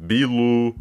Bilu.